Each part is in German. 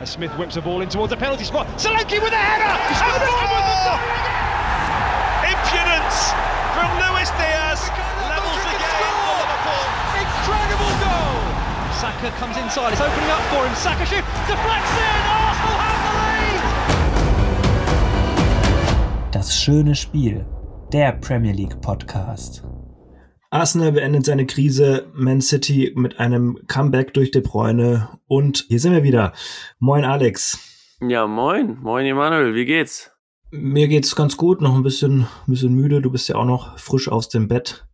As Smith whips the ball in towards the penalty spot. Solanke with a header! Oh, Impudence from Luis Diaz levels the game for Liverpool. Incredible goal! Saka comes inside, it's opening up for him. Saka shoot, deflects in! Arsenal have the lead! Das schöne Spiel, der Premier League Podcast. Arsenal beendet seine Krise, Man City mit einem Comeback durch De Bruyne und hier sind wir wieder. Moin Alex. Ja, moin. Moin Emanuel, wie geht's? Mir geht's ganz gut, noch ein bisschen, ein bisschen müde. Du bist ja auch noch frisch aus dem Bett.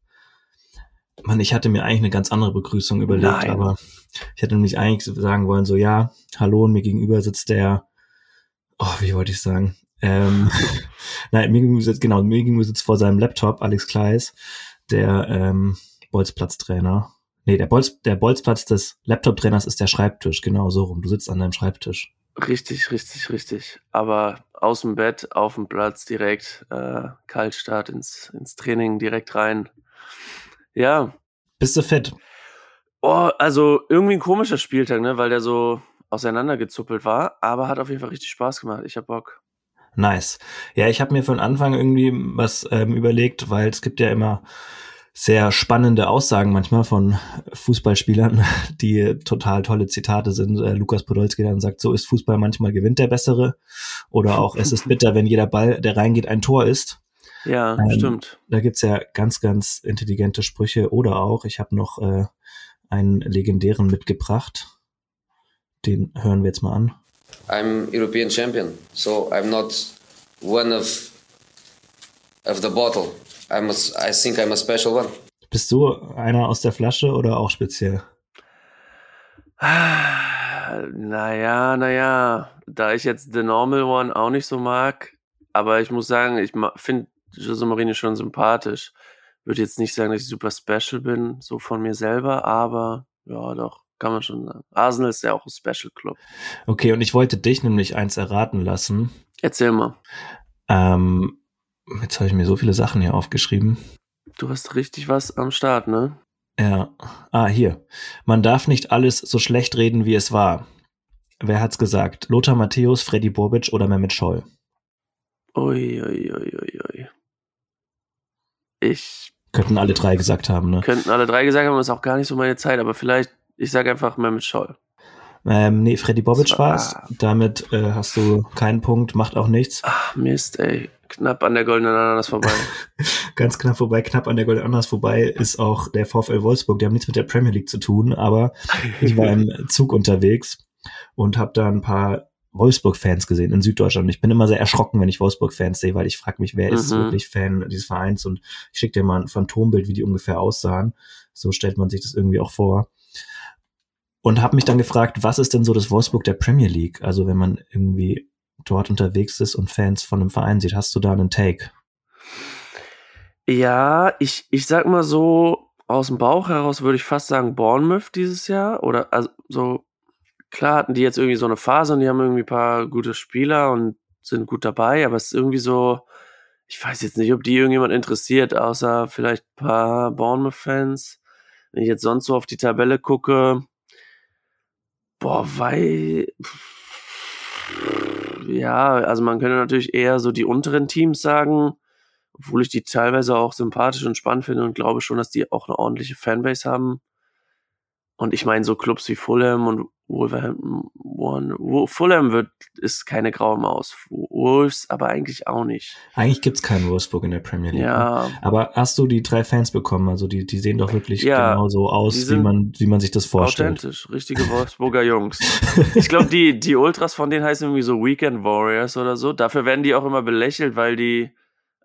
Mann, ich hatte mir eigentlich eine ganz andere Begrüßung überlegt, Nein. aber ich hätte nämlich eigentlich sagen wollen, so ja, hallo und mir gegenüber sitzt der, oh, wie wollte ich sagen? Ähm, nein, mir gegenüber sitzt, genau, mir gegenüber sitzt vor seinem Laptop Alex Kleis, der ähm, Bolzplatztrainer. Nee, der, Bolz, der Bolzplatz des Laptop-Trainers ist der Schreibtisch, genau so rum. Du sitzt an deinem Schreibtisch. Richtig, richtig, richtig. Aber aus dem Bett, auf dem Platz direkt, äh, Kaltstart ins, ins Training, direkt rein. Ja. Bist du fit? Oh, also irgendwie ein komischer Spieltag, ne, weil der so auseinandergezuppelt war, aber hat auf jeden Fall richtig Spaß gemacht. Ich hab Bock. Nice. Ja, ich habe mir von Anfang irgendwie was ähm, überlegt, weil es gibt ja immer sehr spannende Aussagen manchmal von Fußballspielern, die total tolle Zitate sind. Äh, Lukas Podolski dann sagt, so ist Fußball, manchmal gewinnt der Bessere. Oder auch, es ist bitter, wenn jeder Ball, der reingeht, ein Tor ist. Ja, Ähm, stimmt. Da gibt's ja ganz, ganz intelligente Sprüche. Oder auch, ich habe noch äh, einen legendären mitgebracht. Den hören wir jetzt mal an. I'm European champion, so I'm not one of of the bottle. I'm a, I think I'm a special one. Bist du einer aus der Flasche oder auch speziell? Naja, naja, da ich jetzt The Normal One auch nicht so mag, aber ich muss sagen, ich finde Jose Mourinho schon sympathisch. Würde jetzt nicht sagen, dass ich super special bin, so von mir selber, aber ja, doch, kann man schon sagen. Arsenal ist ja auch ein Special Club. Okay, und ich wollte dich nämlich eins erraten lassen. Erzähl mal. Ähm, jetzt habe ich mir so viele Sachen hier aufgeschrieben. Du hast richtig was am Start, ne? Ja. Ah, hier. Man darf nicht alles so schlecht reden, wie es war. Wer hat's gesagt? Lothar Matthäus, Freddy Bobic oder Mehmet Scholl? Ui, ui, ui, ui, ui. Ich Könnten alle drei gesagt haben, ne? könnten alle drei gesagt haben, das ist auch gar nicht so meine Zeit, aber vielleicht, ich sage einfach Mehmet Scholl. Ähm, nee, Freddy Bobic war- war's. Damit äh, hast du keinen Punkt, macht auch nichts. Ach, Mist, ey. Knapp an der goldenen Ananas vorbei. Ganz knapp vorbei, knapp an der Golden Ananas vorbei ist auch der VfL Wolfsburg. Die haben nichts mit der Premier League zu tun, aber ich war im Zug unterwegs und habe da ein paar Wolfsburg-Fans gesehen in Süddeutschland. Ich bin immer sehr erschrocken, wenn ich Wolfsburg-Fans sehe, weil ich frage mich, wer ist Mhm. wirklich Fan dieses Vereins? Und ich schicke dir mal ein Phantombild, wie die ungefähr aussahen. So stellt man sich das irgendwie auch vor. Und habe mich dann gefragt, was ist denn so das Wolfsburg der Premier League? Also wenn man irgendwie dort unterwegs ist und Fans von einem Verein sieht, hast du da einen Take? Ja, ich, ich sag mal so, aus dem Bauch heraus würde ich fast sagen Bournemouth dieses Jahr. Oder also so, klar hatten die jetzt irgendwie so eine Phase und die haben irgendwie ein paar gute Spieler und sind gut dabei, aber es ist irgendwie so, ich weiß jetzt nicht, ob die irgendjemand interessiert, außer vielleicht ein paar Bournemouth-Fans. Wenn ich jetzt sonst so auf die Tabelle gucke, boah, weil, ja, also man könnte natürlich eher so die unteren Teams sagen, obwohl ich die teilweise auch sympathisch und spannend finde und glaube schon, dass die auch eine ordentliche Fanbase haben. Und ich meine, so Clubs wie Fulham und Wolverhampton, One- Fulham wird, ist keine graue Maus. Wolves aber eigentlich auch nicht. Eigentlich gibt's keinen Wolfsburg in der Premier League. ne? Ja, Aber hast du die drei Fans bekommen? Also die, die sehen doch wirklich Ja, genau so die aus, wie man, wie man sich das vorstellt. authentisch. Richtige Wolfsburger Jungs. Ich glaube, die, die Ultras von denen heißen irgendwie so Weekend Warriors oder so. Dafür werden die auch immer belächelt, weil die,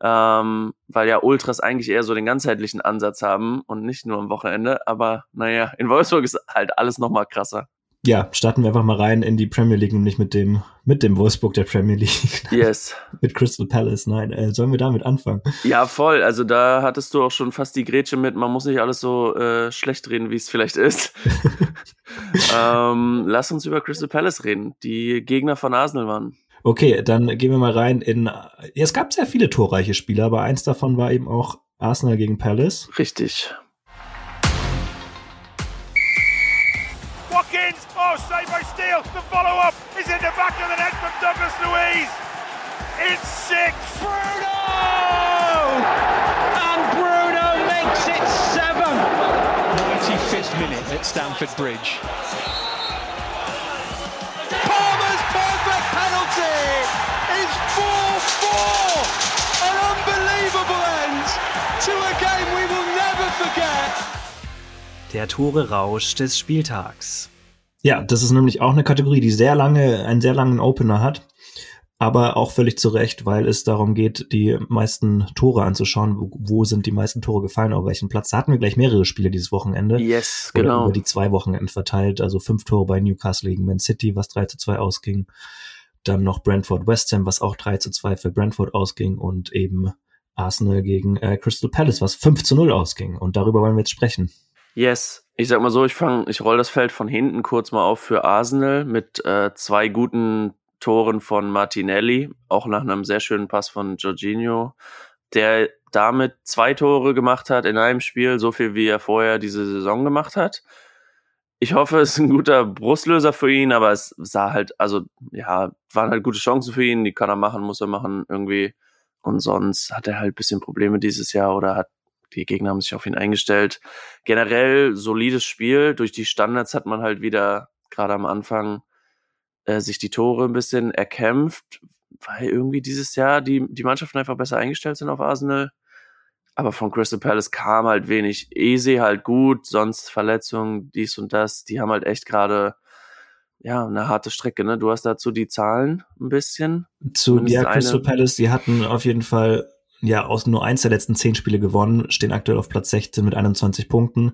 ähm, weil ja Ultras eigentlich eher so den ganzheitlichen Ansatz haben und nicht nur am Wochenende. Aber naja, in Wolfsburg ist halt alles nochmal krasser. Ja, starten wir einfach mal rein in die Premier League, nämlich mit dem, mit dem Wolfsburg der Premier League, Yes. mit Crystal Palace. Nein, äh, sollen wir damit anfangen? Ja, voll. Also da hattest du auch schon fast die Grätsche mit. Man muss nicht alles so äh, schlecht reden, wie es vielleicht ist. ähm, lass uns über Crystal Palace reden, die Gegner von Arsenal waren. Okay, dann gehen wir mal rein in. Es gab sehr viele torreiche Spieler, aber eins davon war eben auch Arsenal gegen Palace. Richtig. Joaquin. Oh, saved by Steele. The follow-up is in the back of the net from Douglas Louise. It's six. Bruno! And Bruno makes it seven. 95th minute at Stamford Bridge. Palmer's perfect penalty is 4-4. An unbelievable end to a game we will never forget. Der Tore-Rausch des Spieltags. Ja, das ist nämlich auch eine Kategorie, die sehr lange, einen sehr langen Opener hat. Aber auch völlig zu Recht, weil es darum geht, die meisten Tore anzuschauen. Wo, wo sind die meisten Tore gefallen, auf welchem Platz? Da hatten wir gleich mehrere Spiele dieses Wochenende. Yes, genau. über die zwei Wochenenden verteilt. Also fünf Tore bei Newcastle gegen Man City, was 3 zu 2 ausging. Dann noch Brentford West Ham, was auch 3 zu 2 für Brentford ausging. Und eben Arsenal gegen äh, Crystal Palace, was 5 zu 0 ausging. Und darüber wollen wir jetzt sprechen. Yes. Ich sag mal so, ich fange, ich roll das Feld von hinten kurz mal auf für Arsenal mit äh, zwei guten Toren von Martinelli, auch nach einem sehr schönen Pass von Jorginho, der damit zwei Tore gemacht hat in einem Spiel, so viel wie er vorher diese Saison gemacht hat. Ich hoffe, es ist ein guter Brustlöser für ihn, aber es sah halt, also ja, waren halt gute Chancen für ihn, die kann er machen, muss er machen irgendwie. Und sonst hat er halt bisschen Probleme dieses Jahr oder hat die Gegner haben sich auf ihn eingestellt. Generell solides Spiel. Durch die Standards hat man halt wieder gerade am Anfang äh, sich die Tore ein bisschen erkämpft, weil irgendwie dieses Jahr die, die Mannschaften einfach besser eingestellt sind auf Arsenal. Aber von Crystal Palace kam halt wenig. Easy halt gut, sonst Verletzungen, dies und das. Die haben halt echt gerade ja eine harte Strecke. Ne? Du hast dazu die Zahlen ein bisschen. Zu ja, Crystal Palace, die hatten auf jeden Fall ja aus nur eins der letzten zehn Spiele gewonnen, stehen aktuell auf Platz 16 mit 21 Punkten.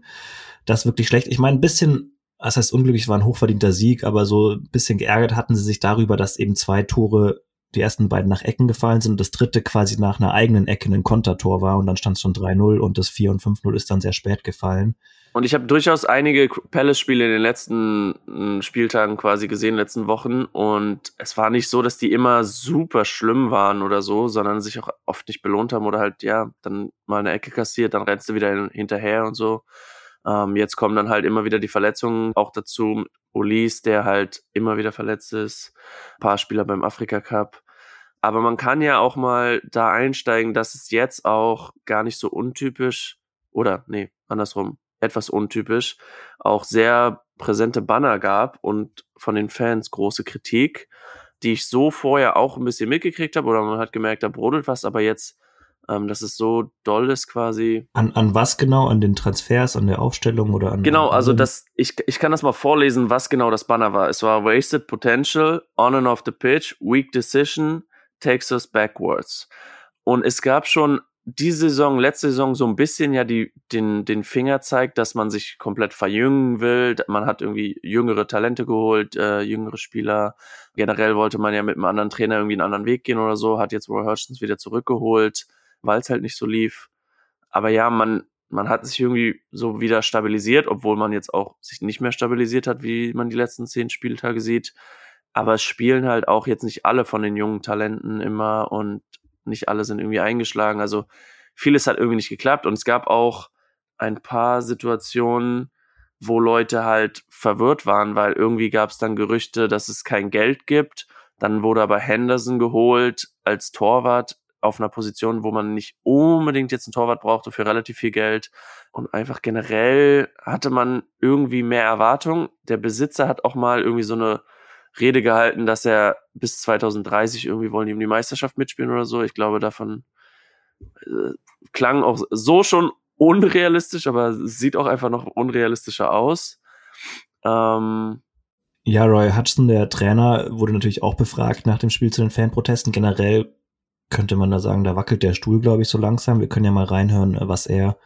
Das ist wirklich schlecht. Ich meine, ein bisschen, das heißt unglücklich, war ein hochverdienter Sieg, aber so ein bisschen geärgert hatten sie sich darüber, dass eben zwei Tore, die ersten beiden nach Ecken gefallen sind und das dritte quasi nach einer eigenen Ecke ein Kontertor war und dann stand es schon 3-0 und das 4 und 5-0 ist dann sehr spät gefallen. Und ich habe durchaus einige Palace-Spiele in den letzten mm, Spieltagen quasi gesehen, letzten Wochen. Und es war nicht so, dass die immer super schlimm waren oder so, sondern sich auch oft nicht belohnt haben oder halt, ja, dann mal eine Ecke kassiert, dann rennst du wieder hin- hinterher und so. Ähm, jetzt kommen dann halt immer wieder die Verletzungen auch dazu. Ulis, der halt immer wieder verletzt ist. Ein paar Spieler beim Afrika Cup. Aber man kann ja auch mal da einsteigen, dass es jetzt auch gar nicht so untypisch oder nee, andersrum, etwas untypisch, auch sehr präsente Banner gab und von den Fans große Kritik, die ich so vorher auch ein bisschen mitgekriegt habe oder man hat gemerkt, da brodelt was, aber jetzt, ähm, dass es so doll ist quasi. An, an was genau? An den Transfers, an der Aufstellung oder an Genau, also das, ich, ich kann das mal vorlesen, was genau das Banner war. Es war Wasted Potential, On and Off the Pitch, Weak Decision, Takes Us Backwards. Und es gab schon diese Saison, letzte Saison so ein bisschen ja die, den, den Finger zeigt, dass man sich komplett verjüngen will. Man hat irgendwie jüngere Talente geholt, äh, jüngere Spieler. Generell wollte man ja mit einem anderen Trainer irgendwie einen anderen Weg gehen oder so, hat jetzt Roy Hodgsons wieder zurückgeholt, weil es halt nicht so lief. Aber ja, man, man hat sich irgendwie so wieder stabilisiert, obwohl man jetzt auch sich nicht mehr stabilisiert hat, wie man die letzten zehn Spieltage sieht. Aber es spielen halt auch jetzt nicht alle von den jungen Talenten immer und nicht alle sind irgendwie eingeschlagen. Also vieles hat irgendwie nicht geklappt und es gab auch ein paar Situationen, wo Leute halt verwirrt waren, weil irgendwie gab es dann Gerüchte, dass es kein Geld gibt. Dann wurde aber Henderson geholt als Torwart auf einer Position, wo man nicht unbedingt jetzt einen Torwart brauchte für relativ viel Geld. Und einfach generell hatte man irgendwie mehr Erwartung. Der Besitzer hat auch mal irgendwie so eine Rede gehalten, dass er bis 2030 irgendwie wollen die um die Meisterschaft mitspielen oder so. Ich glaube, davon äh, klang auch so schon unrealistisch, aber sieht auch einfach noch unrealistischer aus. Ähm, Ja, Roy Hudson, der Trainer, wurde natürlich auch befragt nach dem Spiel zu den Fanprotesten. Generell könnte man da sagen, da wackelt der Stuhl, glaube ich, so langsam. Wir können ja mal reinhören, was er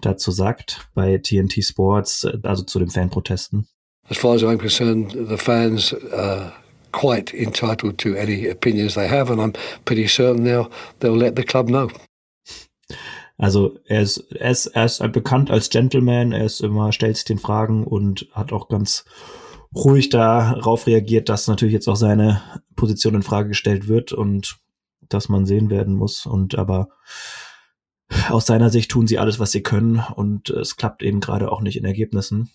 dazu sagt bei TNT Sports, also zu den Fanprotesten. As far as I'm concerned, the fans are quite entitled to any opinions they have, and I'm pretty certain they'll they'll let the club know. Also er ist, er ist, er ist bekannt als Gentleman, er ist immer, stellt sich den Fragen und hat auch ganz ruhig darauf reagiert, dass natürlich jetzt auch seine Position in Frage gestellt wird und dass man sehen werden muss. Und aber aus seiner Sicht tun sie alles, was sie können und es klappt eben gerade auch nicht in Ergebnissen.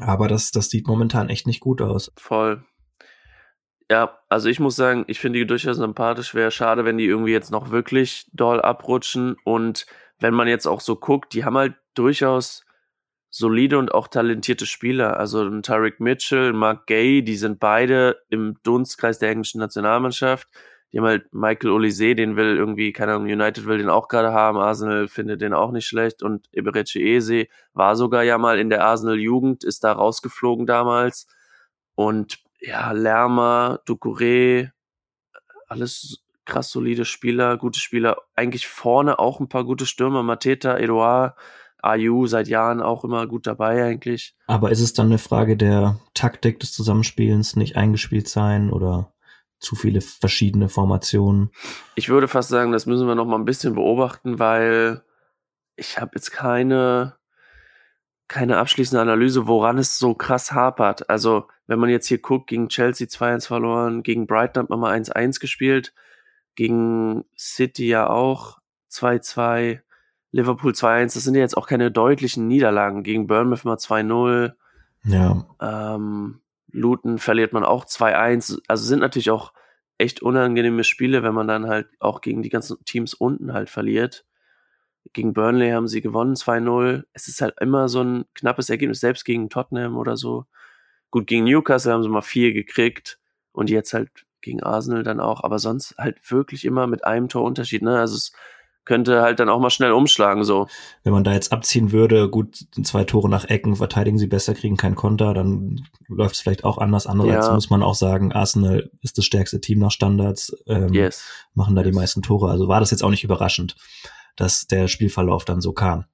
Aber das, das sieht momentan echt nicht gut aus. Voll. Ja, also ich muss sagen, ich finde die durchaus sympathisch. Wäre schade, wenn die irgendwie jetzt noch wirklich doll abrutschen. Und wenn man jetzt auch so guckt, die haben halt durchaus solide und auch talentierte Spieler. Also ein Tarek Mitchell, Mark Gay, die sind beide im Dunstkreis der englischen Nationalmannschaft. Die haben halt Michael Olise, den will irgendwie, keine Ahnung, United will den auch gerade haben, Arsenal findet den auch nicht schlecht und Eberechi Eze war sogar ja mal in der Arsenal-Jugend, ist da rausgeflogen damals. Und ja, Lerma, Ducouré, alles krass solide Spieler, gute Spieler. Eigentlich vorne auch ein paar gute Stürmer, Mateta, Edouard, Ayu seit Jahren auch immer gut dabei eigentlich. Aber ist es dann eine Frage der Taktik des Zusammenspielens, nicht eingespielt sein oder zu viele verschiedene Formationen? Ich würde fast sagen, das müssen wir noch mal ein bisschen beobachten, weil ich habe jetzt keine keine abschließende Analyse, woran es so krass hapert. Also, wenn man jetzt hier guckt, gegen Chelsea 2-1 verloren, gegen Brighton hat man mal 1-1 gespielt, gegen City ja auch 2-2, Liverpool 2-1, das sind ja jetzt auch keine deutlichen Niederlagen. Gegen Bournemouth mal 2-0. Ja. Ähm, Luton verliert man auch 2-1. Also sind natürlich auch echt unangenehme Spiele, wenn man dann halt auch gegen die ganzen Teams unten halt verliert. Gegen Burnley haben sie gewonnen 2-0. Es ist halt immer so ein knappes Ergebnis, selbst gegen Tottenham oder so. Gut, gegen Newcastle haben sie mal vier gekriegt und jetzt halt gegen Arsenal dann auch, aber sonst halt wirklich immer mit einem Torunterschied. Ne? Also es könnte halt dann auch mal schnell umschlagen so. Wenn man da jetzt abziehen würde, gut, zwei Tore nach Ecken, verteidigen sie besser, kriegen kein Konter, dann läuft es vielleicht auch anders. Andererseits ja. muss man auch sagen, Arsenal ist das stärkste Team nach Standards, ähm, yes. machen da yes. die meisten Tore. Also war das jetzt auch nicht überraschend, dass der Spielverlauf dann so kam.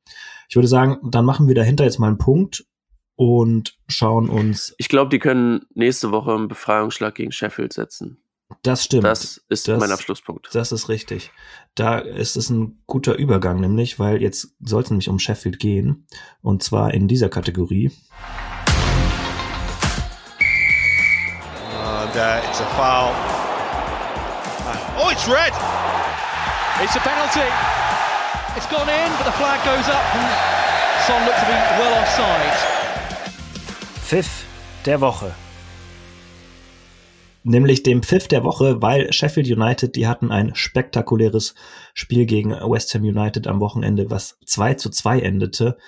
Ich würde sagen, dann machen wir dahinter jetzt mal einen Punkt und schauen uns. Ich glaube, die können nächste Woche einen Befreiungsschlag gegen Sheffield setzen. Das stimmt. Das ist das, mein Abschlusspunkt. Das ist richtig. Da ist es ein guter Übergang, nämlich, weil jetzt soll es nämlich um Sheffield gehen. Und zwar in dieser Kategorie. And uh, it's a foul. Oh, it's red! It's a penalty. It's gone in, but the flag goes up and Son looked to be well offside. Pfiff der Woche nämlich dem Pfiff der Woche, weil Sheffield United, die hatten ein spektakuläres Spiel gegen West Ham United am Wochenende, was 2 zu 2 endete.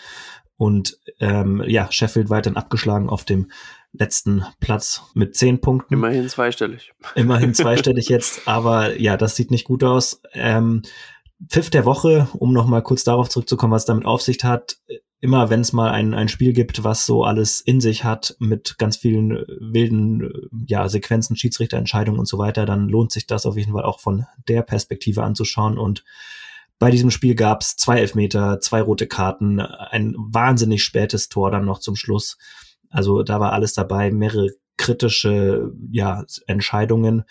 Und ähm, ja, Sheffield weiterhin abgeschlagen auf dem letzten Platz mit zehn Punkten. Immerhin zweistellig. Immerhin zweistellig jetzt, aber ja, das sieht nicht gut aus. Ähm, Pfiff der Woche, um nochmal kurz darauf zurückzukommen, was damit auf sich hat immer wenn es mal ein, ein Spiel gibt, was so alles in sich hat, mit ganz vielen äh, wilden äh, ja, Sequenzen, Schiedsrichterentscheidungen und so weiter, dann lohnt sich das auf jeden Fall auch von der Perspektive anzuschauen. Und bei diesem Spiel gab es zwei Elfmeter, zwei rote Karten, ein wahnsinnig spätes Tor dann noch zum Schluss. Also da war alles dabei, mehrere kritische ja, Entscheidungen.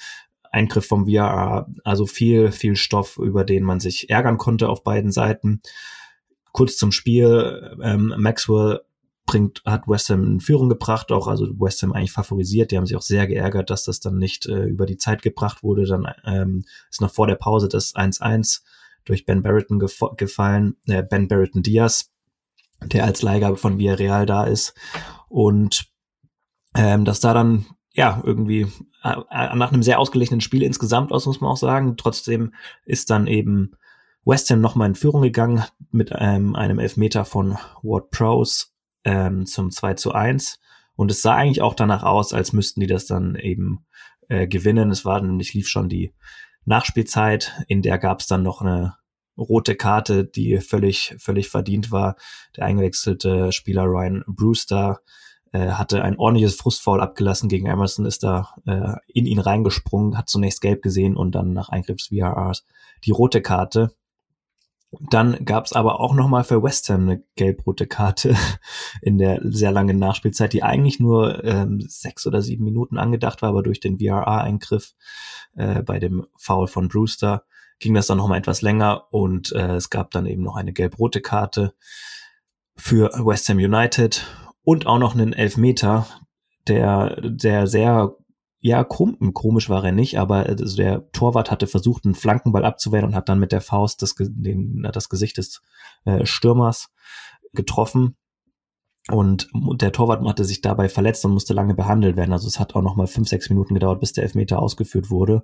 Eingriff vom VAR, also viel, viel Stoff, über den man sich ärgern konnte auf beiden Seiten. Kurz zum Spiel, ähm, Maxwell bringt, hat West Ham in Führung gebracht, auch also West Ham eigentlich favorisiert. Die haben sich auch sehr geärgert, dass das dann nicht äh, über die Zeit gebracht wurde. Dann ähm, ist noch vor der Pause das 1-1 durch Ben Barretton gef gefallen, äh, Ben Barretton Diaz, der als Leihgabe von Villarreal da ist. Und ähm, dass da dann ja irgendwie äh, nach einem sehr ausgeglichenen Spiel insgesamt aus, muss man auch sagen. Trotzdem ist dann eben West Ham nochmal in Führung gegangen mit ähm, einem Elfmeter von Ward Prowse ähm, zum 2 zu 1. Und es sah eigentlich auch danach aus, als müssten die das dann eben äh, gewinnen. Es war nämlich, lief schon die Nachspielzeit, in der gab es dann noch eine rote Karte, die völlig, völlig verdient war. Der eingewechselte Spieler Ryan Brewster äh, hatte ein ordentliches Frustfoul abgelassen gegen Emerson, ist da äh, in ihn reingesprungen, hat zunächst gelb gesehen und dann nach Eingriff des VRs die rote Karte. Dann gab es aber auch nochmal für West Ham eine gelb-rote Karte in der sehr langen Nachspielzeit, die eigentlich nur ähm, sechs oder sieben Minuten angedacht war, aber durch den VRA-Eingriff äh, bei dem Foul von Brewster ging das dann nochmal etwas länger und äh, es gab dann eben noch eine gelb-rote Karte für West Ham United und auch noch einen Elfmeter, der, der sehr ja, komisch war er nicht, aber also der Torwart hatte versucht, einen Flankenball abzuwehren und hat dann mit der Faust das, den, das Gesicht des äh, Stürmers getroffen. Und der Torwart hatte sich dabei verletzt und musste lange behandelt werden. Also es hat auch noch mal fünf, sechs Minuten gedauert, bis der Elfmeter ausgeführt wurde.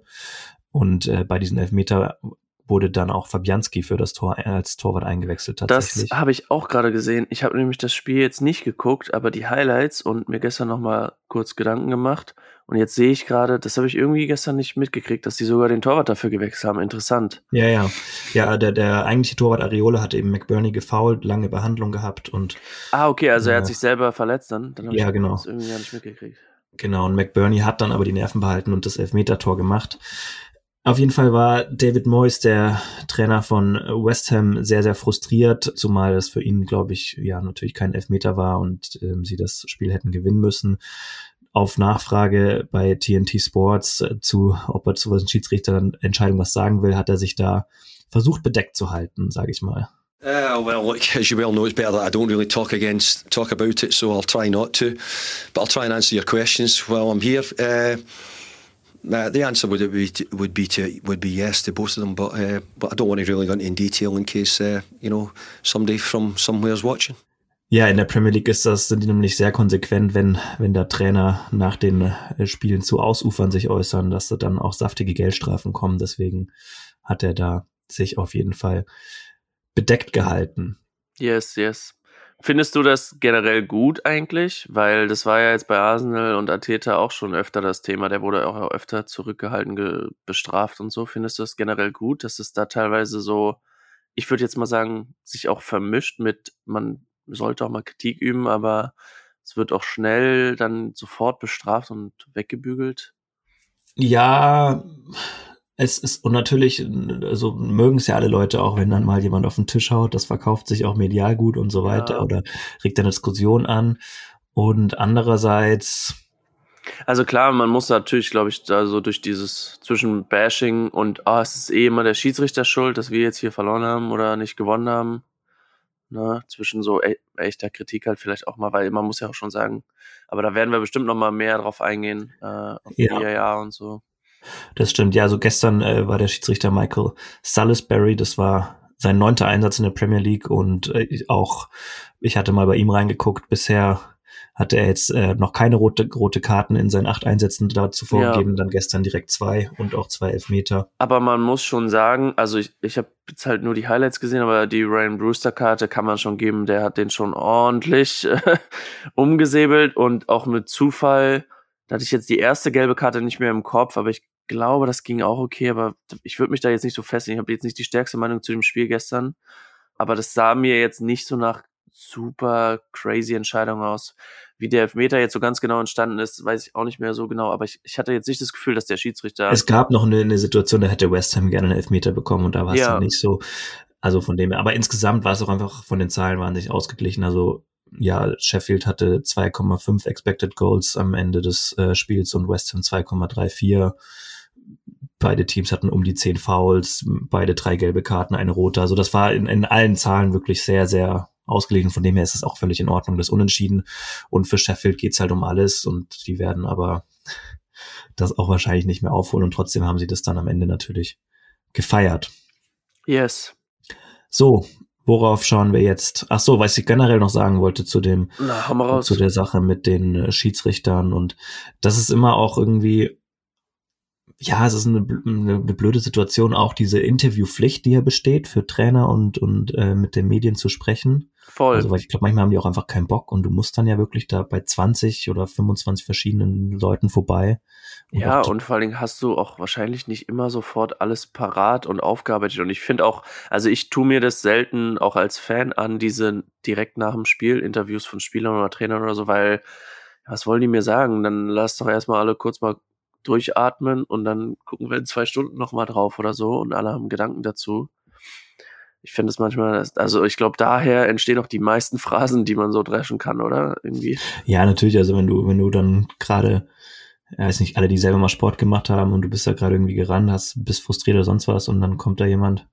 Und äh, bei diesen Elfmeter wurde dann auch Fabianski für das Tor als Torwart eingewechselt tatsächlich. Das habe ich auch gerade gesehen. Ich habe nämlich das Spiel jetzt nicht geguckt, aber die Highlights und mir gestern noch mal kurz Gedanken gemacht. Und jetzt sehe ich gerade, das habe ich irgendwie gestern nicht mitgekriegt, dass die sogar den Torwart dafür gewechselt haben. Interessant. Ja, ja. Ja, der, der eigentliche Torwart Areola hat eben McBurney gefoult, lange Behandlung gehabt und. Ah, okay, also äh, er hat sich selber verletzt dann. dann ja, genau. Das irgendwie gar nicht mitgekriegt. Genau, und McBurney hat dann aber die Nerven behalten und das Elfmeter-Tor gemacht. Auf jeden Fall war David Moyes, der Trainer von West Ham, sehr, sehr frustriert, zumal es für ihn, glaube ich, ja natürlich kein Elfmeter war und ähm, sie das Spiel hätten gewinnen müssen. Auf Nachfrage bei TNT Sports äh, zu, ob er zu was Schiedsrichter Entscheidung was sagen will, hat er sich da versucht bedeckt zu halten, sage ich mal. Uh, well, look, as you well know, it's better that I don't really talk against talk about it, so I'll try not to. But I'll try and answer your questions while I'm here. Uh, Uh, the answer would be to, would be to would be yes to both of them, but uh, but I don't want to really go into in detail in case uh, you know somebody from somewhere is watching. Ja, in der Premier League ist das sind die nämlich sehr konsequent, wenn wenn der Trainer nach den äh, Spielen zu Ausufern sich äußern, dass da dann auch saftige Geldstrafen kommen. Deswegen hat er da sich auf jeden Fall bedeckt gehalten. Yes, yes. Findest du das generell gut eigentlich? Weil das war ja jetzt bei Arsenal und Ateta auch schon öfter das Thema. Der wurde auch öfter zurückgehalten, bestraft und so. Findest du das generell gut, dass es da teilweise so, ich würde jetzt mal sagen, sich auch vermischt mit, man sollte auch mal Kritik üben, aber es wird auch schnell dann sofort bestraft und weggebügelt? Ja, es ist, und natürlich, so mögen es ja alle Leute auch, wenn dann mal jemand auf den Tisch haut, das verkauft sich auch medial gut und so weiter ja. oder regt eine Diskussion an. Und andererseits. Also klar, man muss natürlich, glaube ich, da so durch dieses zwischen Bashing und, ah, oh, es ist eh immer der Schiedsrichter schuld, dass wir jetzt hier verloren haben oder nicht gewonnen haben. Ne, zwischen so e echter Kritik halt vielleicht auch mal, weil man muss ja auch schon sagen, aber da werden wir bestimmt noch mal mehr drauf eingehen, äh, auf ja. VAR und so. Das stimmt. Ja, also gestern äh, war der Schiedsrichter Michael Salisbury. Das war sein neunter Einsatz in der Premier League und äh, auch ich hatte mal bei ihm reingeguckt. Bisher hatte er jetzt äh, noch keine rote, rote Karten in seinen acht Einsätzen dazu vorgegeben, ja. dann gestern direkt zwei und auch zwei Elfmeter. Aber man muss schon sagen, also ich, ich habe jetzt halt nur die Highlights gesehen, aber die Ryan Brewster Karte kann man schon geben, der hat den schon ordentlich äh, umgesäbelt und auch mit Zufall, da hatte ich jetzt die erste gelbe Karte nicht mehr im Kopf, aber ich glaube, das ging auch okay, aber ich würde mich da jetzt nicht so festlegen. Ich habe jetzt nicht die stärkste Meinung zu dem Spiel gestern, aber das sah mir jetzt nicht so nach super crazy Entscheidung aus. Wie der Elfmeter jetzt so ganz genau entstanden ist, weiß ich auch nicht mehr so genau, aber ich, ich hatte jetzt nicht das Gefühl, dass der Schiedsrichter. Es gab noch eine, eine Situation, da hätte West Ham gerne einen Elfmeter bekommen und da war es ja. nicht so. Also von dem her. Aber insgesamt war es auch einfach von den Zahlen wahnsinnig ausgeglichen. Also ja, Sheffield hatte 2,5 Expected Goals am Ende des äh, Spiels und West Ham 2,34 beide Teams hatten um die zehn Fouls, beide drei gelbe Karten, eine rote. Also das war in, in allen Zahlen wirklich sehr, sehr ausgelegen. Von dem her ist es auch völlig in Ordnung, das Unentschieden. Und für Sheffield geht's halt um alles und die werden aber das auch wahrscheinlich nicht mehr aufholen und trotzdem haben sie das dann am Ende natürlich gefeiert. Yes. So, worauf schauen wir jetzt? Ach so, was ich generell noch sagen wollte zu dem, Na, zu der Sache mit den äh, Schiedsrichtern und das ist immer auch irgendwie ja, es ist eine, eine, blöde Situation, auch diese Interviewpflicht, die ja besteht, für Trainer und, und äh, mit den Medien zu sprechen. Voll. Also, weil ich glaube, manchmal haben die auch einfach keinen Bock und du musst dann ja wirklich da bei 20 oder 25 verschiedenen Leuten vorbei. Und ja, und vor allen Dingen hast du auch wahrscheinlich nicht immer sofort alles parat und aufgearbeitet. Und ich finde auch, also ich tue mir das selten auch als Fan an, diese direkt nach dem Spiel Interviews von Spielern oder Trainern oder so, weil was wollen die mir sagen? Dann lass doch erstmal alle kurz mal durchatmen und dann gucken wir in zwei Stunden nochmal drauf oder so und alle haben Gedanken dazu. Ich finde es manchmal, also ich glaube, daher entstehen auch die meisten Phrasen, die man so dreschen kann, oder? Irgendwie. Ja, natürlich. Also wenn du, wenn du dann gerade, weiß nicht, alle, die selber mal Sport gemacht haben und du bist da gerade irgendwie gerannt, hast, bist frustriert oder sonst was und dann kommt da jemand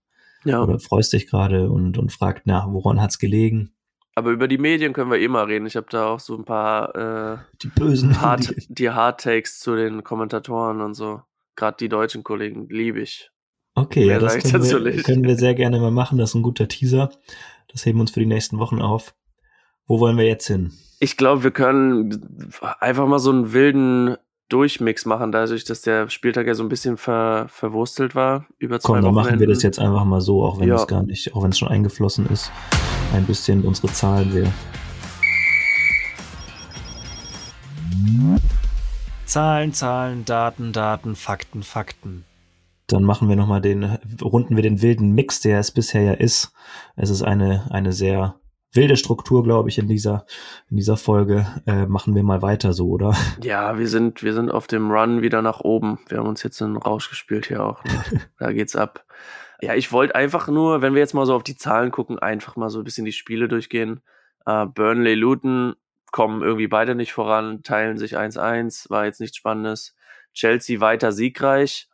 ja. oder freust dich gerade und, und fragt, na, woran hat's gelegen? Aber über die Medien können wir eh mal reden. Ich habe da auch so ein paar äh, die bösen Hard, die Hard Takes zu den Kommentatoren und so. Gerade die deutschen Kollegen liebe ich. Okay, ja, das können wir, können wir, sehr gerne mal machen. Das ist ein guter Teaser. Das heben wir uns für die nächsten Wochen auf. Wo wollen wir jetzt hin? Ich glaube, wir können einfach mal so einen wilden Durchmix machen, dadurch, dass der Spieltag ja so ein bisschen ver, verwurstelt war über zwei Komm, dann machen wir das jetzt einfach mal so, auch wenn Ja. es gar nicht, auch wenn es schon eingeflossen ist, ein bisschen unsere Zahlen wir. Zahlen, Zahlen, Daten, Daten, Fakten, Fakten. Dann machen wir nochmal den, runden wir den wilden Mix, der es bisher ja ist. Es ist eine, eine sehr wilde Struktur, glaube ich, in dieser, in dieser Folge. Äh, machen wir mal weiter so, oder? Ja, wir sind, wir sind auf dem Run wieder nach oben. Wir haben uns jetzt einen Rausch gespielt hier auch. Ne? da geht's ab. Ja, ich wollte einfach nur, wenn wir jetzt mal so auf die Zahlen gucken, einfach mal so ein bisschen die Spiele durchgehen. Äh, Burnley, Luton kommen irgendwie beide nicht voran, teilen sich 1-1, war jetzt nichts Spannendes. Chelsea weiter siegreich.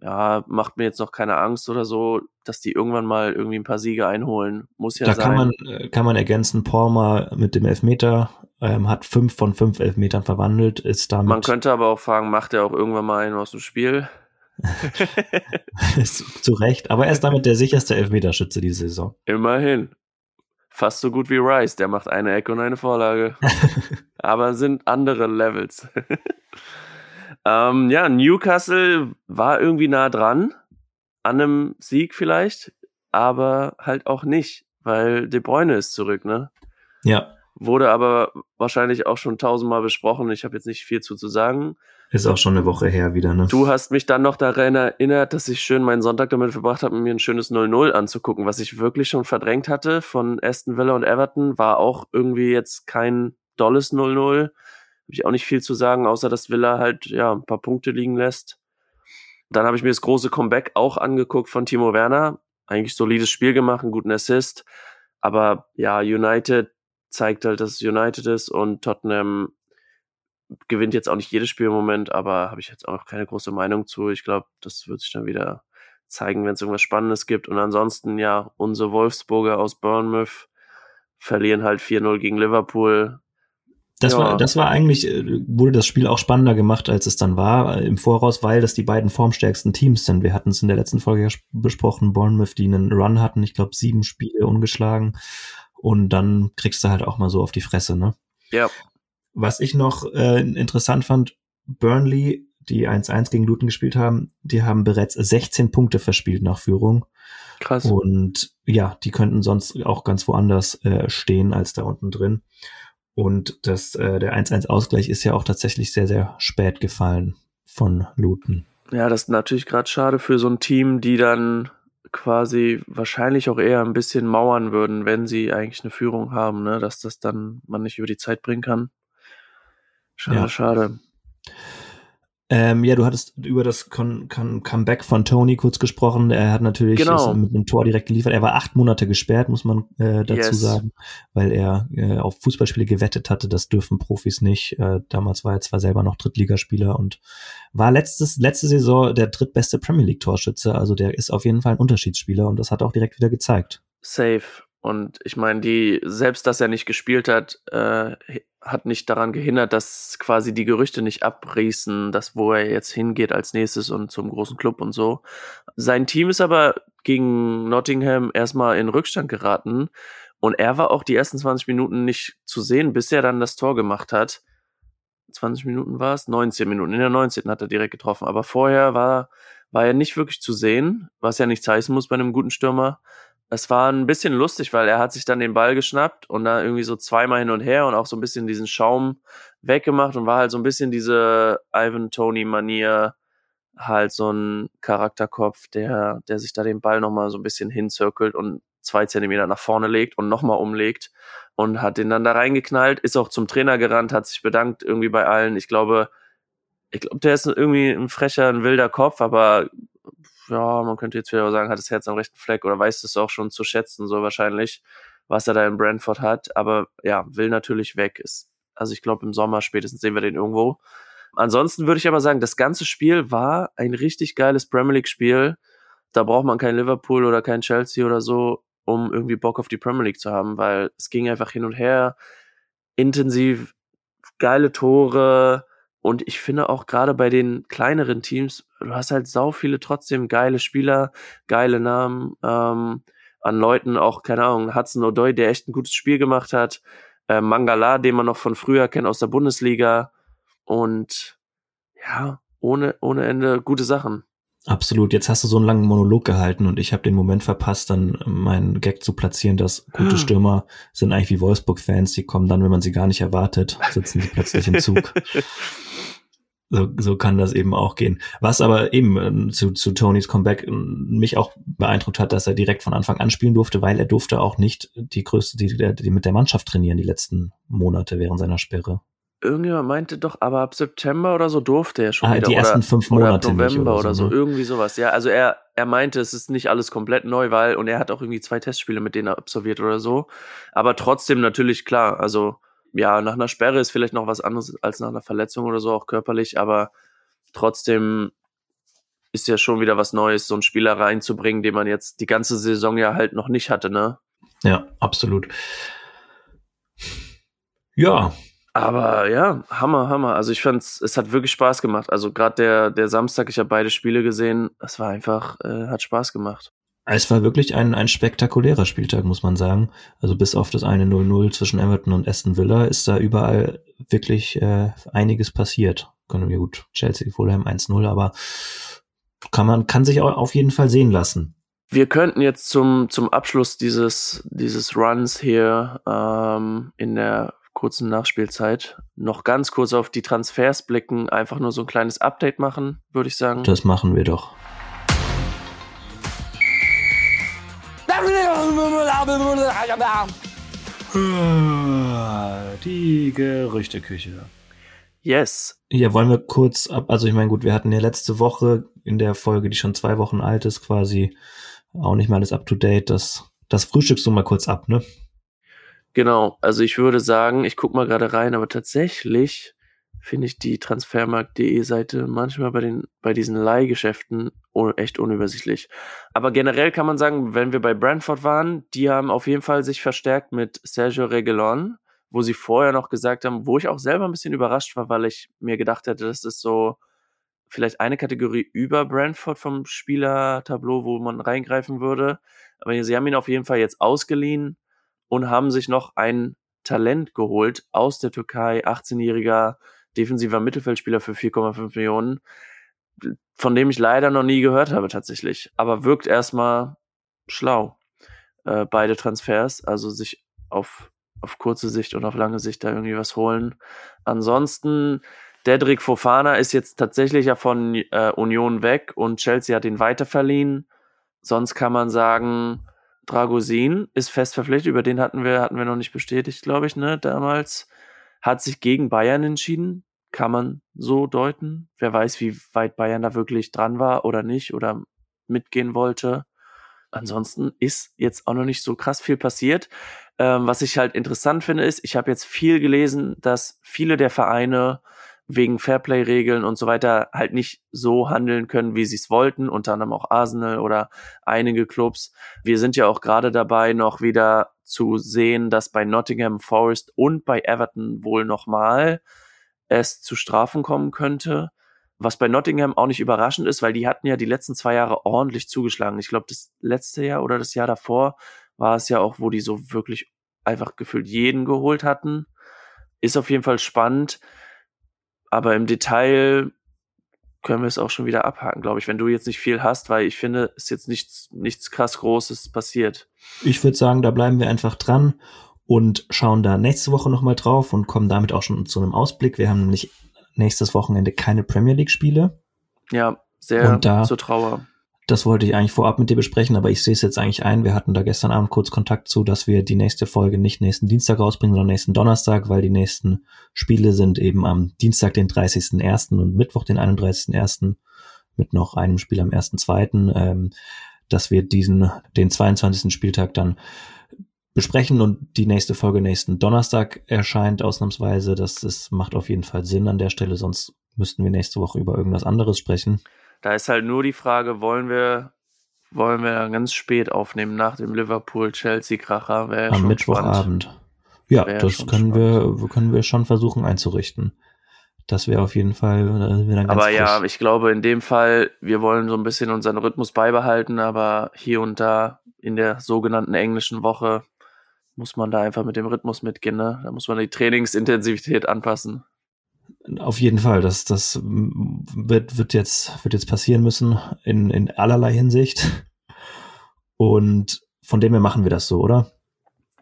Ja, macht mir jetzt noch keine Angst oder so, dass die irgendwann mal irgendwie ein paar Siege einholen. Muss ja da sein. kann man, äh, kann man ergänzen, Palmer mit dem Elfmeter ähm, hat fünf von fünf Elfmetern verwandelt, ist damit man könnte aber auch fragen, macht er auch irgendwann mal einen aus dem Spiel? Zu Recht, aber er ist damit der sicherste Elfmeterschütze diese Saison. Immerhin. Fast so gut wie Rice, der macht eine Ecke und eine Vorlage. Aber sind andere Levels. ähm, ja, Newcastle war irgendwie nah dran, an einem Sieg vielleicht, aber halt auch nicht, weil De Bruyne ist zurück, ne? Ja, Wurde aber wahrscheinlich auch schon tausendmal besprochen. Ich habe jetzt nicht viel zu, zu sagen. Ist auch schon eine Woche her wieder, ne? Du hast mich dann noch daran erinnert, dass ich schön meinen Sonntag damit verbracht habe, mir ein schönes 0-0 anzugucken, was ich wirklich schon verdrängt hatte von Aston Villa und Everton. War auch irgendwie jetzt kein dolles 0-0. Habe ich auch nicht viel zu sagen, außer dass Villa halt ja ein paar Punkte liegen lässt. Dann habe ich mir das große Comeback auch angeguckt von Timo Werner. Eigentlich solides Spiel gemacht, einen guten Assist. Aber ja, United zeigt halt, dass es United ist und Tottenham gewinnt jetzt auch nicht jedes Spiel im Moment, aber habe ich jetzt auch keine große Meinung zu. Ich glaube, das wird sich dann wieder zeigen, wenn es irgendwas Spannendes gibt. Und ansonsten, ja, unsere Wolfsburger aus Bournemouth verlieren halt 4-0 gegen Liverpool. Das, Ja. war, das war eigentlich, äh, wurde das Spiel auch spannender gemacht, als es dann war äh, im Voraus, weil das die beiden formstärksten Teams sind. Wir hatten es in der letzten Folge ja besprochen, Bournemouth, die einen Run hatten, ich glaube sieben Spiele ungeschlagen. Und dann kriegst du halt auch mal so auf die Fresse, ne? Ja, Was ich noch äh, interessant fand, Burnley, die 1-1 gegen Luton gespielt haben, die haben bereits 16 Punkte verspielt nach Führung. krass. Und ja, die könnten sonst auch ganz woanders äh, stehen als da unten drin. Und das, äh, der 1-1-Ausgleich ist ja auch tatsächlich sehr, sehr spät gefallen von Luton. Ja, das ist natürlich gerade schade für so ein Team, die dann quasi wahrscheinlich auch eher ein bisschen mauern würden, wenn sie eigentlich eine Führung haben, ne? dass das dann man nicht über die Zeit bringen kann. Schade, Ja. schade. Ähm, ja, du hattest über das Con Con Comeback von Tony kurz gesprochen. Er hat natürlich Genau. mit einem Tor direkt geliefert. Er war acht Monate gesperrt, muss man äh, dazu Yes. sagen, weil er äh, auf Fußballspiele gewettet hatte. Das dürfen Profis nicht. Äh, damals war er zwar selber noch Drittligaspieler und war letztes, letzte Saison der drittbeste Premier League Torschütze. Also der ist auf jeden Fall ein Unterschiedsspieler und das hat er auch direkt wieder gezeigt. Safe. Und ich meine, die, selbst dass er nicht gespielt hat, äh, hat nicht daran gehindert, dass quasi die Gerüchte nicht abrießen, dass wo er jetzt hingeht als nächstes und zum großen Club und so. Sein Team ist aber gegen Nottingham erstmal in Rückstand geraten und er war auch die ersten 20 Minuten nicht zu sehen, bis er dann das Tor gemacht hat. 20 Minuten war es? 19 Minuten. In der 19. hat er direkt getroffen. Aber vorher war, war er nicht wirklich zu sehen, was ja nichts heißen muss bei einem guten Stürmer. Es war ein bisschen lustig, weil er hat sich dann den Ball geschnappt und dann irgendwie so zweimal hin und her und auch so ein bisschen diesen Schaum weggemacht und war halt so ein bisschen diese Ivan Tony Manier, halt so ein Charakterkopf, der, der sich da den Ball nochmal so ein bisschen hinzirkelt und zwei Zentimeter nach vorne legt und nochmal umlegt und hat den dann da reingeknallt, ist auch zum Trainer gerannt, hat sich bedankt irgendwie bei allen. Ich glaube, ich glaube, der ist irgendwie ein frecher, ein wilder Kopf, aber ja, man könnte jetzt wieder sagen, hat das Herz am rechten Fleck oder weiß es auch schon zu schätzen, so wahrscheinlich, was er da in Brentford hat. Aber ja, will natürlich weg. Ist, also ich glaube, im Sommer spätestens sehen wir den irgendwo. Ansonsten würde ich aber sagen, das ganze Spiel war ein richtig geiles Premier League-Spiel. Da braucht man kein Liverpool oder kein Chelsea oder so, um irgendwie Bock auf die Premier League zu haben, weil es ging einfach hin und her, intensiv, geile Tore, und ich finde auch gerade bei den kleineren Teams, du hast halt sau viele trotzdem geile Spieler, geile Namen, ähm, an Leuten auch, keine Ahnung, Hudson O'Doy, der echt ein gutes Spiel gemacht hat. Äh, Mangala, den man noch von früher kennt aus der Bundesliga. Und ja, ohne, ohne Ende gute Sachen. Absolut. Jetzt hast du so einen langen Monolog gehalten und ich habe den Moment verpasst, dann meinen Gag zu platzieren, dass gute Stürmer sind eigentlich wie Wolfsburg-Fans, die kommen dann, wenn man sie gar nicht erwartet, sitzen sie plötzlich im Zug. So, so kann das eben auch gehen. Was aber eben äh, zu, zu Tonys Comeback äh, mich auch beeindruckt hat, dass er direkt von Anfang an spielen durfte, weil er durfte auch nicht die größte, die, die mit der Mannschaft trainieren die letzten Monate während seiner Sperre. Irgendjemand meinte doch, aber ab September oder so durfte er schon ah, wieder. Die ersten fünf Monate. Oder November oder, oder so, ne? irgendwie sowas. Ja, also er, er meinte, es ist nicht alles komplett neu, weil, und er hat auch irgendwie zwei Testspiele mit denen absolviert oder so. Aber trotzdem natürlich klar, also ja, nach einer Sperre ist vielleicht noch was anderes als nach einer Verletzung oder so, auch körperlich, aber trotzdem ist ja schon wieder was Neues, so einen Spieler reinzubringen, den man jetzt die ganze Saison ja halt noch nicht hatte, ne? Ja, absolut. Ja. Aber ja, Hammer, Hammer. Also ich fand's, es hat wirklich Spaß gemacht. Also gerade der, der Samstag, ich habe beide Spiele gesehen, es war einfach, äh, hat Spaß gemacht. Es war wirklich ein, ein spektakulärer Spieltag, muss man sagen. Also bis auf das eine 0-0 zwischen Everton und Aston Villa ist da überall wirklich äh, einiges passiert. Können wir gut, Chelsea, Fulham 1-0, aber kann man, kann sich auch auf jeden Fall sehen lassen. Wir könnten jetzt zum, zum Abschluss dieses, dieses Runs hier ähm, in der kurzen Nachspielzeit noch ganz kurz auf die Transfers blicken, einfach nur so ein kleines Update machen, würde ich sagen. Das machen wir doch. Die Gerüchteküche. Yes. Ja, wollen wir kurz ab, also ich meine, gut, wir hatten ja letzte Woche in der Folge, die schon zwei Wochen alt ist, quasi auch nicht mal alles up to date, das, das frühstückst du mal kurz ab, ne? Genau, also ich würde sagen, ich guck mal gerade rein, aber tatsächlich finde ich die Transfermarkt.de Seite manchmal bei den bei diesen Leihgeschäften echt unübersichtlich. Aber generell kann man sagen, wenn wir bei Brentford waren, die haben auf jeden Fall sich verstärkt mit Sergio Reguilon, wo sie vorher noch gesagt haben, wo ich auch selber ein bisschen überrascht war, weil ich mir gedacht hätte, das ist so vielleicht eine Kategorie über Brentford vom Spielertableau, wo man reingreifen würde. Aber sie haben ihn auf jeden Fall jetzt ausgeliehen und haben sich noch ein Talent geholt aus der Türkei, 18-jähriger defensiver Mittelfeldspieler für 4,5 Millionen, von dem ich leider noch nie gehört habe tatsächlich. Aber wirkt erstmal schlau, äh, beide Transfers, also sich auf, auf kurze Sicht und auf lange Sicht da irgendwie was holen. Ansonsten, Dedrick Fofana ist jetzt tatsächlich ja von äh, Union weg und Chelsea hat ihn weiterverliehen. Sonst kann man sagen, Dragosin ist fest verpflichtet, über den hatten wir, hatten wir noch nicht bestätigt, glaube ich, ne, damals. Hat sich gegen Bayern entschieden, kann man so deuten. Wer weiß, wie weit Bayern da wirklich dran war oder nicht oder mitgehen wollte. Ansonsten ist jetzt auch noch nicht so krass viel passiert. Ähm, was ich halt interessant finde, ist, ich habe jetzt viel gelesen, dass viele der Vereine wegen Fairplay-Regeln und so weiter halt nicht so handeln können, wie sie es wollten, unter anderem auch Arsenal oder einige Clubs. Wir sind ja auch gerade dabei, noch wieder zu sehen, dass bei Nottingham Forest und bei Everton wohl nochmal es zu Strafen kommen könnte. Was bei Nottingham auch nicht überraschend ist, weil die hatten ja die letzten zwei Jahre ordentlich zugeschlagen. Ich glaube, das letzte Jahr oder das Jahr davor war es ja auch, wo die so wirklich einfach gefühlt jeden geholt hatten. Ist auf jeden Fall spannend. Aber im Detail können wir es auch schon wieder abhaken, glaube ich, wenn du jetzt nicht viel hast, weil ich finde, es ist jetzt nichts, nichts krass Großes passiert. Ich würde sagen, da bleiben wir einfach dran und schauen da nächste Woche nochmal drauf und kommen damit auch schon zu einem Ausblick. Wir haben nämlich nächstes Wochenende keine Premier League Spiele. Ja, sehr und da, zur Trauer. Das wollte ich eigentlich vorab mit dir besprechen, aber ich sehe es jetzt eigentlich ein. Wir hatten da gestern Abend kurz Kontakt zu, dass wir die nächste Folge nicht nächsten Dienstag rausbringen, sondern nächsten Donnerstag, weil die nächsten Spiele sind eben am Dienstag, den 30.01. und Mittwoch, den 31.01. mit noch einem Spiel am 1.2., ähm, dass wir diesen, den 22. Spieltag dann besprechen und die nächste Folge nächsten Donnerstag erscheint ausnahmsweise. Das, das macht auf jeden Fall Sinn an der Stelle, sonst müssten wir nächste Woche über irgendwas anderes sprechen. Da ist halt nur die Frage, wollen wir, wollen wir ganz spät aufnehmen nach dem Liverpool-Chelsea-Kracher? Am Mittwochabend. Ja, wär das können spannend. wir, können wir schon versuchen einzurichten. Das wäre auf jeden Fall dann ganz Aber frisch. ja, ich glaube in dem Fall, wir wollen so ein bisschen unseren Rhythmus beibehalten, aber hier und da in der sogenannten englischen Woche muss man da einfach mit dem Rhythmus mitgehen. Ne? Da muss man die Trainingsintensivität anpassen. Auf jeden Fall, das, das wird, wird, jetzt, wird jetzt passieren müssen in, in allerlei Hinsicht. Und von dem her machen wir das so, oder?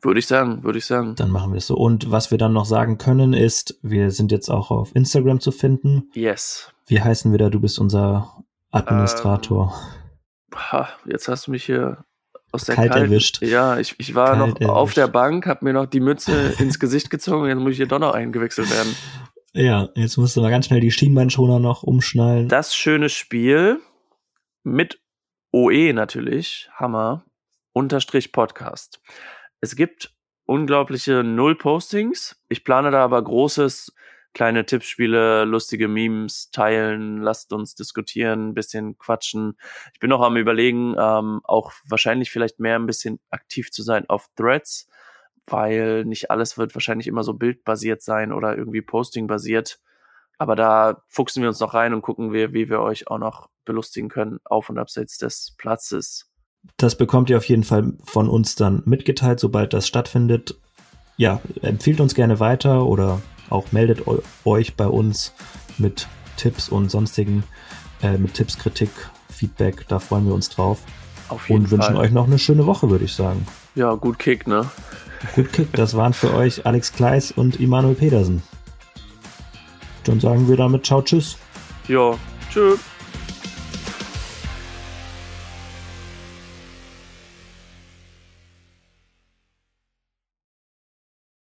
Würde ich sagen, würde ich sagen. Dann machen wir es so. Und was wir dann noch sagen können, ist, wir sind jetzt auch auf Instagram zu finden. Yes. Wie heißen wir da? Du bist unser Administrator. Ähm, ha, jetzt hast du mich hier aus der Kalt kalten, erwischt. Ja, ich, ich war Kalt noch erwischt. auf der Bank, habe mir noch die Mütze ins Gesicht gezogen, jetzt muss ich hier doch noch eingewechselt werden. Ja, jetzt musst du mal ganz schnell die Schienbeinschoner noch umschnallen. Das schöne Spiel mit OE natürlich, Hammer, unterstrich Podcast. Es gibt unglaubliche Null-Postings. Ich plane da aber großes, kleine Tippspiele, lustige Memes teilen, lasst uns diskutieren, ein bisschen quatschen. Ich bin noch am überlegen, ähm, auch wahrscheinlich vielleicht mehr ein bisschen aktiv zu sein auf Threads, weil nicht alles wird wahrscheinlich immer so bildbasiert sein oder irgendwie Posting-basiert. Aber da fuchsen wir uns noch rein und gucken wir, wie wir euch auch noch belustigen können auf und abseits des Platzes. Das bekommt ihr auf jeden Fall von uns dann mitgeteilt, sobald das stattfindet. Ja, empfiehlt uns gerne weiter oder auch meldet eu euch bei uns mit Tipps und sonstigen, äh, mit Tipps, Kritik, Feedback. Da freuen wir uns drauf. Auf jeden Und wünschen Fall. euch noch eine schöne Woche, würde ich sagen. Ja, gut Kick, ne? Gut Kick, das waren für euch Alex Kleis und Immanuel Pedersen. Dann sagen wir damit Ciao, Tschüss. Ja, tschüss.